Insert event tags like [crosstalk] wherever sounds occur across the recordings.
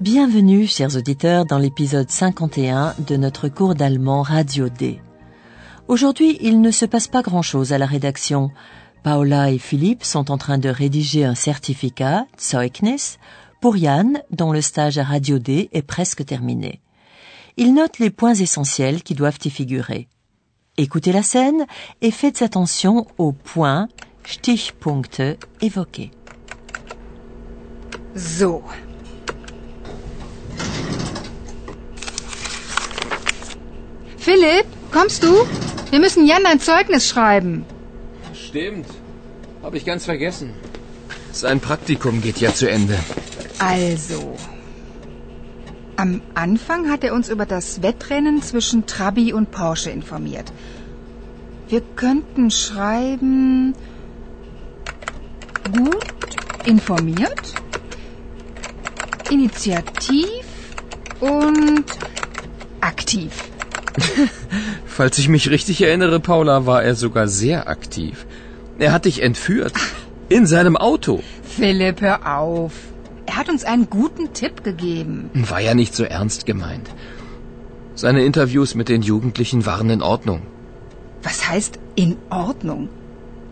Bienvenue, chers auditeurs, dans l'épisode 51 de notre cours d'allemand Radio D. Aujourd'hui, il ne se passe pas grand-chose à la rédaction. Paola et Philippe sont en train de rédiger un certificat, Zeugnis, pour Yann, dont le stage à Radio D est presque terminé. Ils notent les points essentiels qui doivent y figurer. Écoutez la scène et faites attention aux points, Stichpunkte, évoqués. So. Philipp, kommst du? Wir müssen Jan ein Zeugnis schreiben. Stimmt. Habe ich ganz vergessen. Sein Praktikum geht ja zu Ende. Also. Am Anfang hat er uns über das Wettrennen zwischen Trabi und Porsche informiert. Wir könnten schreiben. Gut informiert, initiativ und aktiv. [laughs] Falls ich mich richtig erinnere, Paula, war er sogar sehr aktiv. Er hat dich entführt. In seinem Auto. Philipp, hör auf. Er hat uns einen guten Tipp gegeben. War ja nicht so ernst gemeint. Seine Interviews mit den Jugendlichen waren in Ordnung. Was heißt in Ordnung?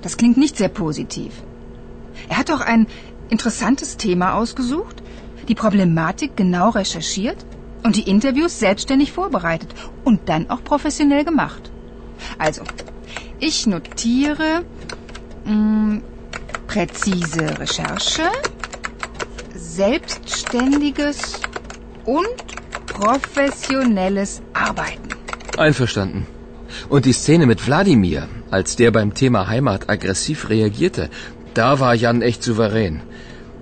Das klingt nicht sehr positiv. Er hat doch ein interessantes Thema ausgesucht, die Problematik genau recherchiert und die Interviews selbstständig vorbereitet und dann auch professionell gemacht. Also, ich notiere mh, präzise Recherche, selbstständiges und professionelles Arbeiten. Einverstanden. Und die Szene mit Wladimir, als der beim Thema Heimat aggressiv reagierte, da war Jan echt souverän.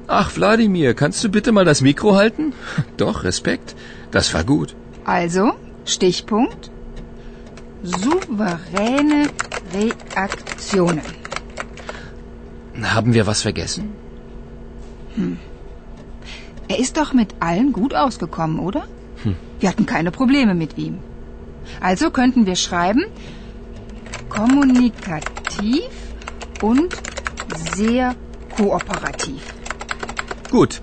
Ach, Wladimir, kannst du bitte mal das Mikro halten? [laughs] Doch, Respekt. Das war gut. Also, Stichpunkt. Souveräne Reaktionen. Haben wir was vergessen? Er ist doch mit allen gut ausgekommen, oder? Wir hatten keine Probleme mit ihm. Also könnten wir schreiben, kommunikativ und sehr kooperativ. Gut.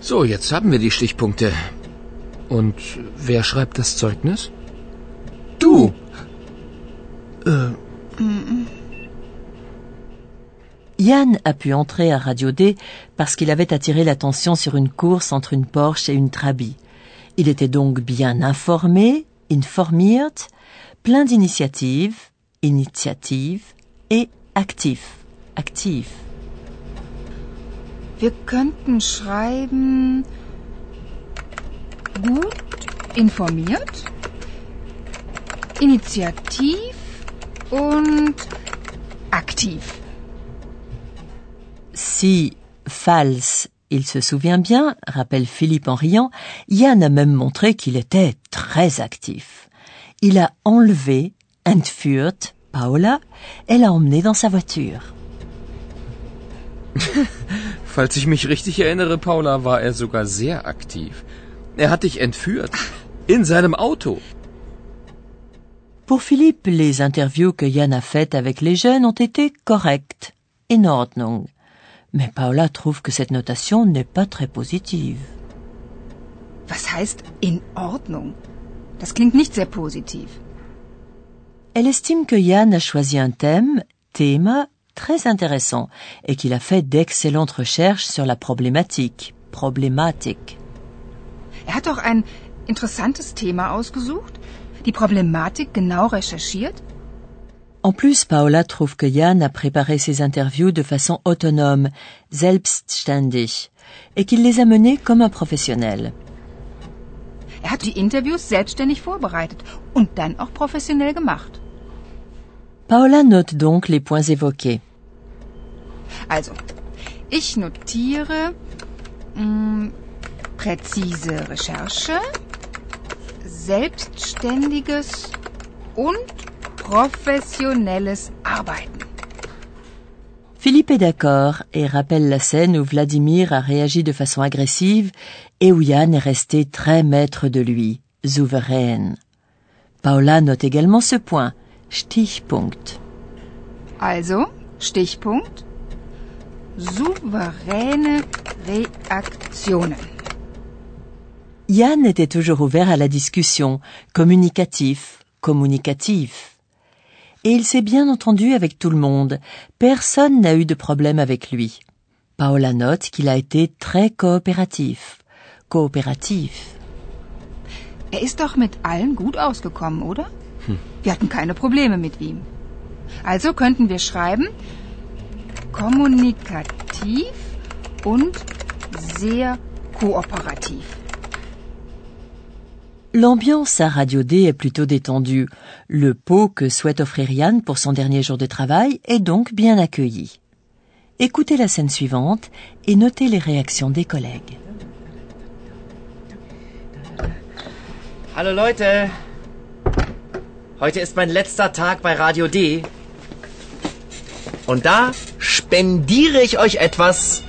So, jetzt haben wir die Stichpunkte. Und wer schreibt das Zeugnis? Du! Äh, Yann a pu entrer à Radio D parce qu'il avait attiré l'attention sur une course entre une Porsche et une Trabi. Il était donc bien informé, informiert, plein d'initiatives, initiative et actif, actif. Wir könnten schreiben gut informiert, initiativ und aktiv. Si, false, il se souvient bien, rappelle Philippe en riant, Yann a même montré qu'il était très actif. Il a enlevé, entführt, Paola, et l'a emmené dans sa voiture. [laughs] falls ich mich richtig erinnere, Paula, war er sogar sehr aktiv. Er hat dich entführt. In seinem Auto. Pour Philippe, les interviews que Yann a faites avec les jeunes ont été correctes, in Ordnung. Mais Paola trouve que cette notation n'est pas très positive. Was heißt in Ordnung? Das klingt nicht sehr positiv. Elle estime que Yann a choisi un thème, Thema, très intéressant et qu'il a fait d'excellentes recherches sur la problématique, Problématique. Er hat doch ein interessantes Thema ausgesucht, die Problematik genau recherchiert En plus, Paola trouve que Yann a préparé ses interviews de façon autonome, selbstständig, et qu'il les a menées comme un professionnel. Er hat die Interviews selbstständig vorbereitet und dann auch professionell gemacht. Paola note donc les points évoqués. Also, ich notiere mh, präzise Recherche, selbstständiges und professionnelles Arbeiten. Philippe est d'accord et rappelle la scène où Vladimir a réagi de façon agressive et où Yann est resté très maître de lui, souveraine. Paola note également ce point, Stichpunkt. Also, Stichpunkt, souveräne Reaktionen. Yann était toujours ouvert à la discussion, communicatif, communicatif. Et il s'est bien entendu avec tout le monde. Personne n'a eu de problème avec lui. Paola note qu'il a été très coopératif. Coopératif. Er ist doch mit allen gut ausgekommen, oder? Wir hatten keine Probleme mit ihm. Also könnten wir schreiben, kommunikativ und sehr kooperativ. L'ambiance à Radio D est plutôt détendue. Le pot que souhaite offrir Yann pour son dernier jour de travail est donc bien accueilli. Écoutez la scène suivante et notez les réactions des collègues. Hallo Leute. Heute ist mein letzter Tag bei Radio D. Und da spendiere ich euch etwas.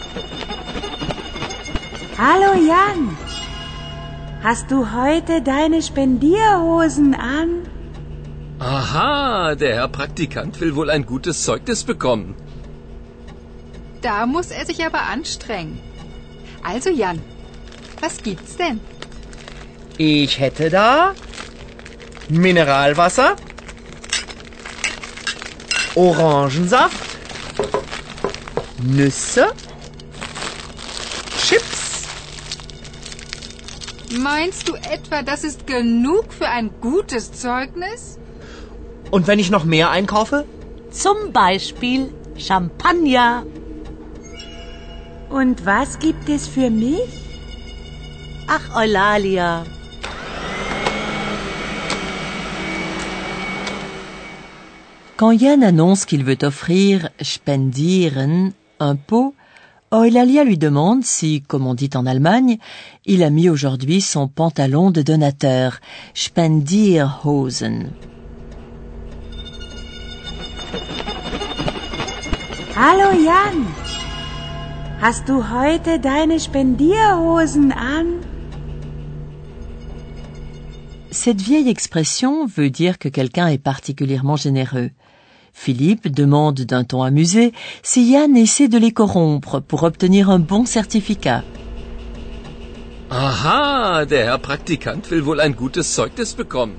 Hallo Jan. Hast du heute deine Spendierhosen an? Aha, der Herr Praktikant will wohl ein gutes Zeugnis bekommen. Da muss er sich aber anstrengen. Also Jan, was gibt's denn? Ich hätte da Mineralwasser, Orangensaft, Nüsse, Chips. Meinst du etwa, das ist genug für ein gutes Zeugnis? Und wenn ich noch mehr einkaufe? Zum Beispiel Champagner. Und was gibt es für mich? Ach, Eulalia. Quand Yann annonce qu'il veut offrir spendieren un pot, Eulalia lui demande si, comme on dit en Allemagne, il a mis aujourd'hui son pantalon de donateur, Spendierhosen. Hallo Jan. Hast du heute deine Spendierhosen an? Cette vieille expression veut dire que quelqu'un est particulièrement généreux. Philippe demande d'un ton amusé si Yann essaie de les corrompre pour obtenir un bon certificat. Aha, der Herr Praktikant will wohl ein gutes Zeugnis bekommen.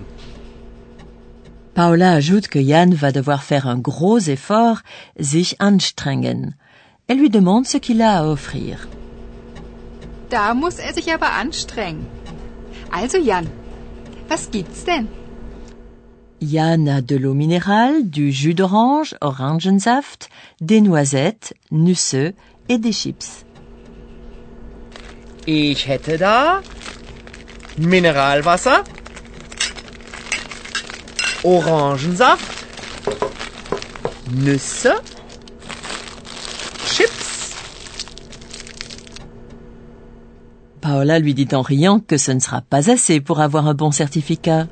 Paola ajoute que Yann va devoir faire un gros effort, sich anstrengen. Elle lui demande ce qu'il a à offrir. Da muss er sich aber anstrengen. Also Jan, was gibt's denn? Yann a de l'eau minérale, du jus d'orange, Orangensaft, des noisettes, Nüsse et des chips. Ich hätte da Mineralwasser, Orangensaft, Nüsse, Chips. Paola lui dit en riant que ce ne sera pas assez pour avoir un bon certificat.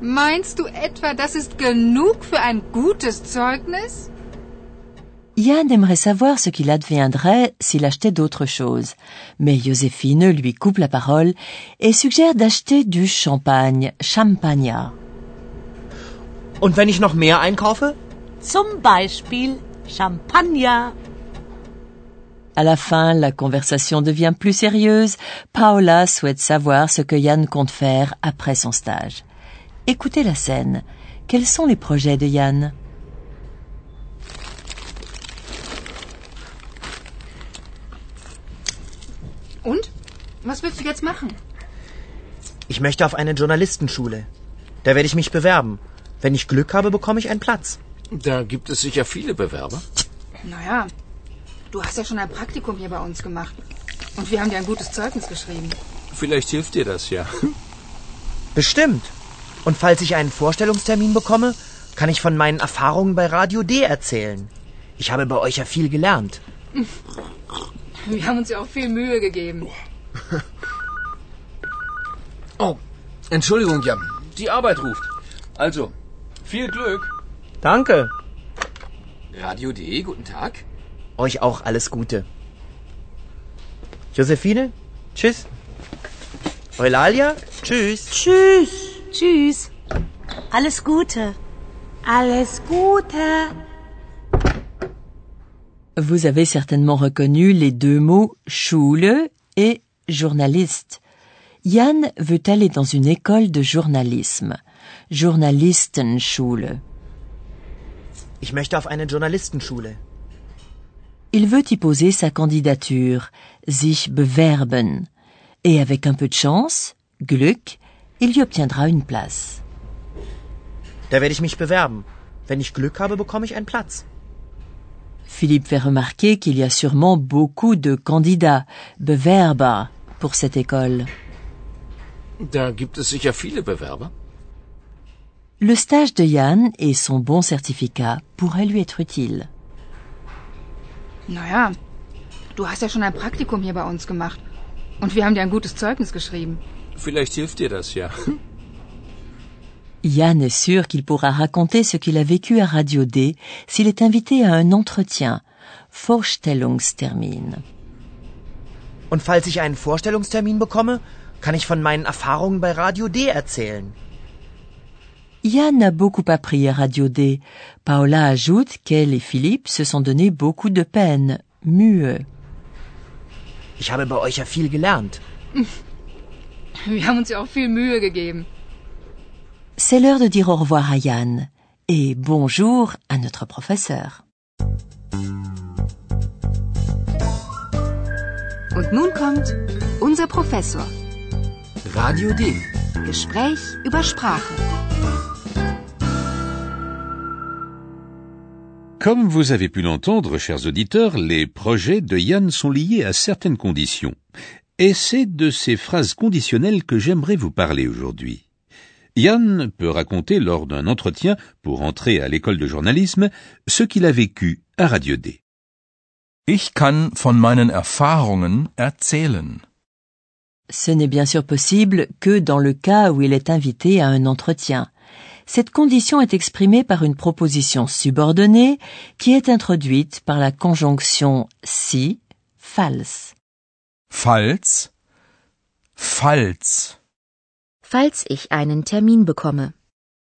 Meinst du etwa, das ist genug für ein gutes Zeugnis? Yann aimerait savoir ce qu'il adviendrait s'il achetait d'autres choses. Mais Joséphine lui coupe la parole et suggère d'acheter du champagne, Champagna. Und wenn ich noch mehr einkaufe? Zum Beispiel Champagner. À la fin, la conversation devient plus sérieuse. Paola souhaite savoir ce que Yann compte faire après son stage. Écoutez la scène. Quels sont les projets de Yann Und? Was willst du jetzt machen? Ich möchte auf eine Journalistenschule. Da werde ich mich bewerben. Wenn ich Glück habe, bekomme ich einen Platz. Da gibt es sicher viele Bewerber. Naja, du hast ja schon ein Praktikum hier bei uns gemacht. Und wir haben dir ein gutes Zeugnis geschrieben. Vielleicht hilft dir das ja. Bestimmt. Und falls ich einen Vorstellungstermin bekomme, kann ich von meinen Erfahrungen bei Radio D erzählen. Ich habe bei euch ja viel gelernt. [laughs] Wir haben uns ja auch viel Mühe gegeben. [laughs] Oh, Entschuldigung, Jan. Die Arbeit ruft. Also, viel Glück. Danke. Radio.de, guten Tag. Euch auch alles Gute. Josephine, tschüss. Eulalia, tschüss. Tschüss. Tschüss. Alles Gute. Alles Gute. Vous avez certainement reconnu les deux mots Schule et journaliste. Yann veut aller dans une école de journalisme? Journalistenschule. Ich möchte auf eine Journalistenschule. Il veut y poser sa candidature, sich bewerben. Et avec un peu de chance, Glück, il y obtiendra une place. Da werde ich mich bewerben. Wenn ich Glück habe, bekomme ich einen Platz. Philippe fait remarquer qu'il y a sûrement beaucoup de candidats, Bewerber, pour cette école. Da gibt es sicher viele Bewerber. Le stage de Yann et son bon certificat pourraient lui être utiles. Naja, du hast ja schon ein Praktikum hier bei uns gemacht. Und wir haben dir ein gutes Zeugnis geschrieben. Vielleicht hilft dir das ja. [laughs] Yann est sûr qu'il pourra raconter ce qu'il a vécu à Radio D s'il est invité à un entretien, Vorstellungstermin. Und falls ich einen Vorstellungstermin bekomme, kann ich von meinen Erfahrungen bei Radio D erzählen. Yann a beaucoup appris à Radio D. Paola ajoute qu'elle et Philippe se sont donné beaucoup de peine, Mühe. Ich habe bei euch ja viel gelernt. [laughs] [laughs] Wir haben uns ja auch viel Mühe gegeben. C'est l'heure de dire au revoir à Yann et bonjour à notre professeur. Und nun kommt unser Professor. Radio D. Gespräch über Sprache. Comme vous avez pu l'entendre, chers auditeurs, les projets de Yann sont liés à certaines conditions. Et c'est de ces phrases conditionnelles que j'aimerais vous parler aujourd'hui. Yann peut raconter lors d'un entretien pour entrer à l'école de journalisme ce qu'il a vécu à Radio D. Ich kann von meinen Erfahrungen erzählen. Ce n'est bien sûr possible que dans le cas où il est invité à un entretien. Cette condition est exprimée par une proposition subordonnée qui est introduite par la conjonction si, false. Falls, falls, Falls ich einen Termin bekomme.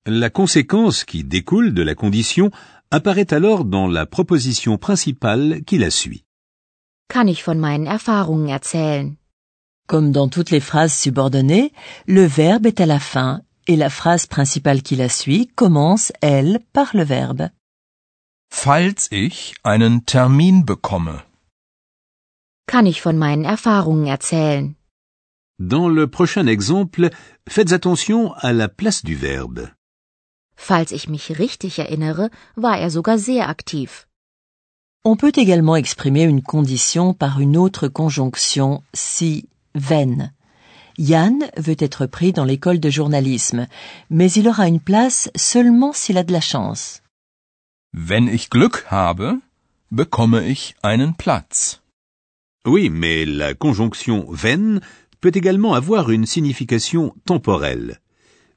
La conséquence qui découle de la condition apparaît alors dans la proposition principale qui la suit. Kann ich von meinen Erfahrungen erzählen? Comme dans toutes les phrases subordonnées, le verbe est à la fin et la phrase principale qui la suit commence, elle, par le verbe. falls ich einen Termin bekomme. Kann ich von meinen Erfahrungen erzählen. Dans le prochain exemple, faites attention à la place du verbe. Falls ich mich richtig erinnere, war er sogar sehr aktiv. On peut également exprimer une condition par une autre conjonction si, wenn. Yann veut être pris dans l'école de journalisme, mais il aura une place seulement s'il a de la chance. Wenn ich Glück habe, bekomme ich einen Platz. Oui, mais la conjonction wenn peut également avoir une signification temporelle.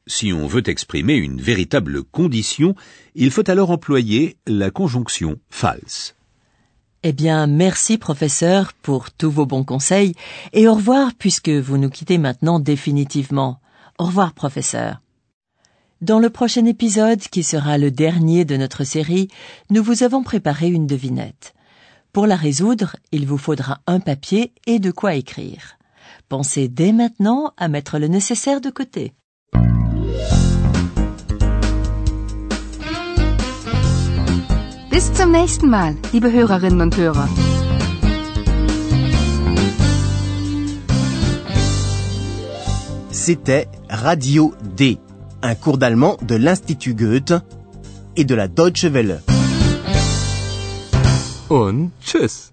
Si on veut exprimer une véritable condition, il faut alors employer la conjonction false. Eh bien, merci professeur pour tous vos bons conseils et au revoir puisque vous nous quittez maintenant définitivement. Au revoir professeur. Dans le prochain épisode, qui sera le dernier de notre série, nous vous avons préparé une devinette. Pour la résoudre, il vous faudra un papier et de quoi écrire. Pensez dès maintenant à mettre le nécessaire de côté. Bis zum nächsten Mal, liebe Hörerinnen und Hörer. C'était Radio D, un cours d'allemand de l'Institut Goethe et de la Deutsche Welle. Und tschüss.